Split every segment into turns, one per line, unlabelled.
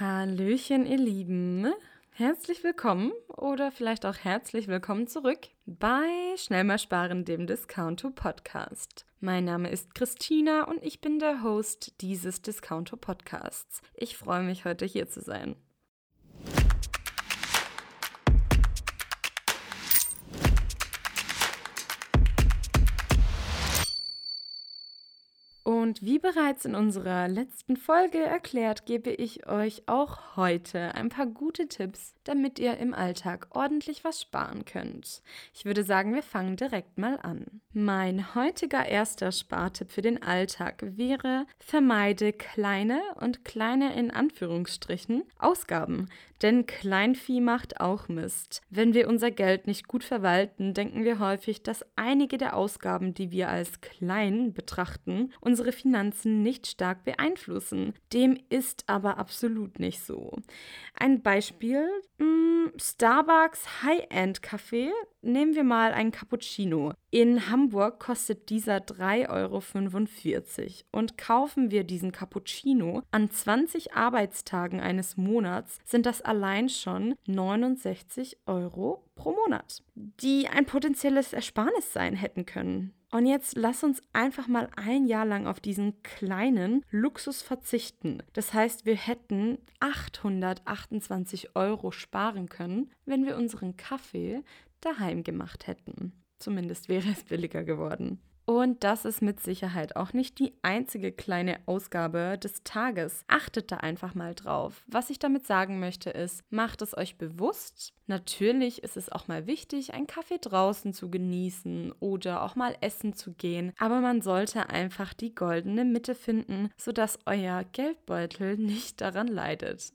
Hallöchen, ihr Lieben. Herzlich willkommen oder vielleicht auch herzlich willkommen zurück bei Schnell mal sparen, dem Discounto Podcast. Mein Name ist Christina und ich bin der Host dieses Discounto Podcasts. Ich freue mich heute hier zu sein. Und wie bereits in unserer letzten Folge erklärt, gebe ich euch auch heute ein paar gute Tipps, damit ihr im Alltag ordentlich was sparen könnt. Ich würde sagen, wir fangen direkt mal an. Mein heutiger erster Spartipp für den Alltag wäre, vermeide kleine und kleine in Anführungsstrichen Ausgaben, denn Kleinvieh macht auch Mist. Wenn wir unser Geld nicht gut verwalten, denken wir häufig, dass einige der Ausgaben, die wir als klein betrachten, unsere Finanzen nicht stark beeinflussen. Dem ist aber absolut nicht so. Ein Beispiel, Starbucks High-End Kaffee Nehmen wir mal einen Cappuccino. In Hamburg kostet dieser 3,45 Euro. Und kaufen wir diesen Cappuccino an 20 Arbeitstagen eines Monats, sind das allein schon 69 Euro pro Monat, die ein potenzielles Ersparnis sein hätten können. Und jetzt lass uns einfach mal ein Jahr lang auf diesen kleinen Luxus verzichten. Das heißt, wir hätten 828 Euro sparen können, wenn wir unseren Kaffee daheim gemacht hätten. Zumindest wäre es billiger geworden. Und das ist mit Sicherheit auch nicht die einzige kleine Ausgabe des Tages. Achtet da einfach mal drauf. Was ich damit sagen möchte ist, macht es euch bewusst. Natürlich ist es auch mal wichtig, einen Kaffee draußen zu genießen oder auch mal essen zu gehen. Aber man sollte einfach die goldene Mitte finden, sodass euer Geldbeutel nicht daran leidet.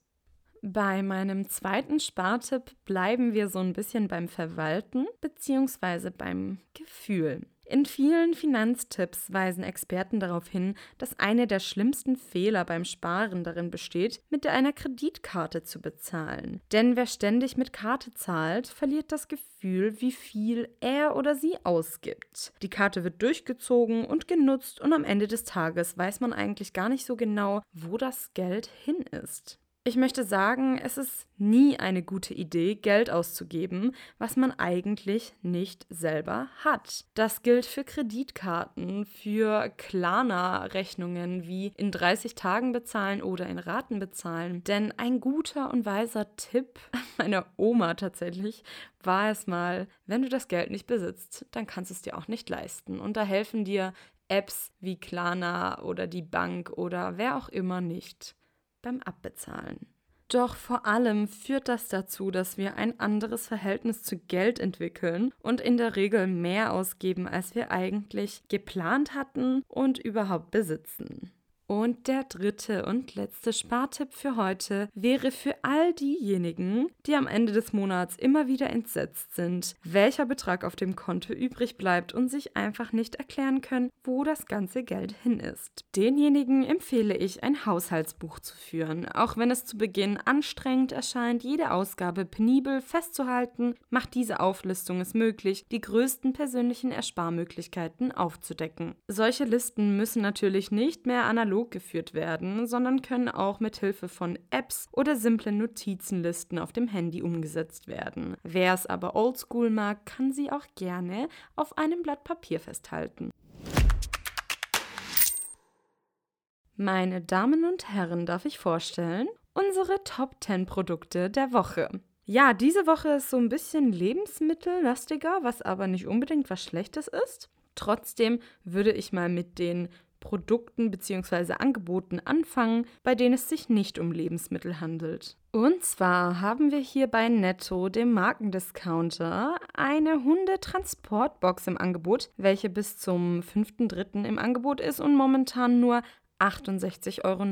Bei meinem zweiten Spartipp bleiben wir so ein bisschen beim Verwalten bzw. beim Gefühl. In vielen Finanztipps weisen Experten darauf hin, dass eine der schlimmsten Fehler beim Sparen darin besteht, mit einer Kreditkarte zu bezahlen. Denn wer ständig mit Karte zahlt, verliert das Gefühl, wie viel er oder sie ausgibt. Die Karte wird durchgezogen und genutzt und am Ende des Tages weiß man eigentlich gar nicht so genau, wo das Geld hin ist. Ich möchte sagen, es ist nie eine gute Idee, Geld auszugeben, was man eigentlich nicht selber hat. Das gilt für Kreditkarten, für Klarna-Rechnungen wie in 30 Tagen bezahlen oder in Raten bezahlen. Denn ein guter und weiser Tipp meiner Oma tatsächlich war es mal, wenn du das Geld nicht besitzt, dann kannst du es dir auch nicht leisten. Und da helfen dir Apps wie Klarna oder die Bank oder wer auch immer nicht beim Abbezahlen. Doch vor allem führt das dazu, dass wir ein anderes Verhältnis zu Geld entwickeln und in der Regel mehr ausgeben, als wir eigentlich geplant hatten und überhaupt besitzen. Und der dritte und letzte Spartipp für heute wäre für all diejenigen, die am Ende des Monats immer wieder entsetzt sind, welcher Betrag auf dem Konto übrig bleibt und sich einfach nicht erklären können, wo das ganze Geld hin ist. Denjenigen empfehle ich, ein Haushaltsbuch zu führen. Auch wenn es zu Beginn anstrengend erscheint, jede Ausgabe penibel festzuhalten, macht diese Auflistung es möglich, die größten persönlichen Ersparmöglichkeiten aufzudecken. Solche Listen müssen natürlich nicht mehr analog analog geführt werden, sondern können auch mit Hilfe von Apps oder simplen Notizenlisten auf dem Handy umgesetzt werden. Wer es aber oldschool mag, kann sie auch gerne auf einem Blatt Papier festhalten. Meine Damen und Herren, darf ich vorstellen, unsere Top 10 Produkte der Woche. Ja, diese Woche ist so ein bisschen lebensmittellastiger, was aber nicht unbedingt was Schlechtes ist. Trotzdem würde ich mal mit den Produkten bzw. Angeboten anfangen, bei denen es sich nicht um Lebensmittel handelt. Und zwar haben wir hier bei Netto, dem Markendiscounter, eine Hundetransportbox im Angebot, welche bis zum 5.3. im Angebot ist und momentan nur 68,99 Euro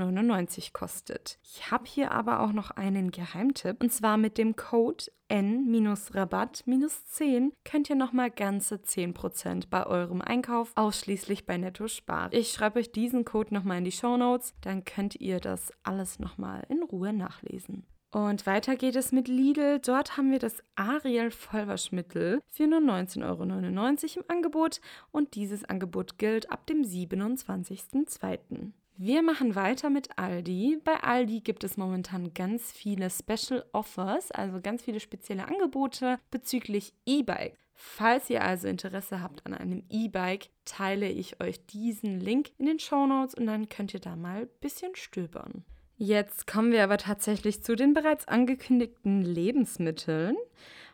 kostet. Ich habe hier aber auch noch einen Geheimtipp und zwar mit dem Code N-Rabatt-10 könnt ihr nochmal ganze 10% bei eurem Einkauf ausschließlich bei Netto sparen. Ich schreibe euch diesen Code nochmal in die Show Notes, dann könnt ihr das alles nochmal in Ruhe nachlesen. Und weiter geht es mit Lidl. Dort haben wir das Ariel Vollwaschmittel für nur 19,99 Euro im Angebot und dieses Angebot gilt ab dem 27.02. Wir machen weiter mit Aldi. Bei Aldi gibt es momentan ganz viele Special Offers, also ganz viele spezielle Angebote bezüglich E-Bike. Falls ihr also Interesse habt an einem E-Bike, teile ich euch diesen Link in den Show Notes und dann könnt ihr da mal ein bisschen stöbern. Jetzt kommen wir aber tatsächlich zu den bereits angekündigten Lebensmitteln.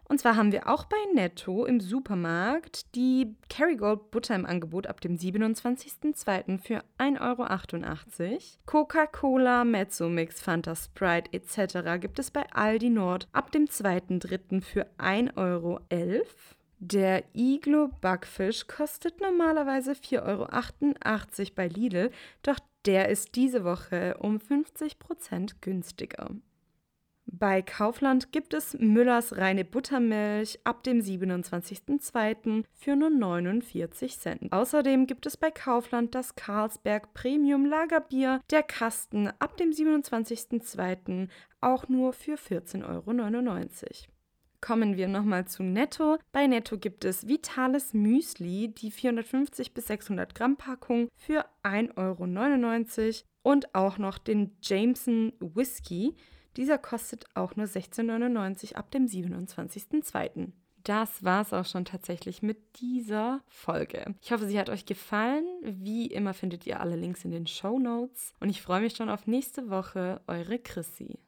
Und zwar haben wir auch bei Netto im Supermarkt die Kerrygold Butter im Angebot ab dem 27.02. für 1,88 Euro. Coca-Cola, Mezzomix, Fanta Sprite etc. gibt es bei Aldi Nord ab dem 2.03. für 1,11 Euro. Der Iglo Backfisch kostet normalerweise 4,88 Euro bei Lidl, doch der ist diese Woche um 50% günstiger. Bei Kaufland gibt es Müllers reine Buttermilch ab dem 27.02. für nur 49 Cent. Außerdem gibt es bei Kaufland das Carlsberg Premium Lagerbier, der Kasten ab dem 27.02. auch nur für 14,99 Euro. Kommen wir nochmal zu Netto. Bei Netto gibt es Vitales Müsli, die 450 bis 600 Gramm Packung für 1,99 Euro und auch noch den Jameson Whisky. Dieser kostet auch nur 16,99 Euro ab dem 27.02. Das war es auch schon tatsächlich mit dieser Folge. Ich hoffe, sie hat euch gefallen. Wie immer findet ihr alle Links in den Show Notes. Und ich freue mich schon auf nächste Woche. Eure Chrissy.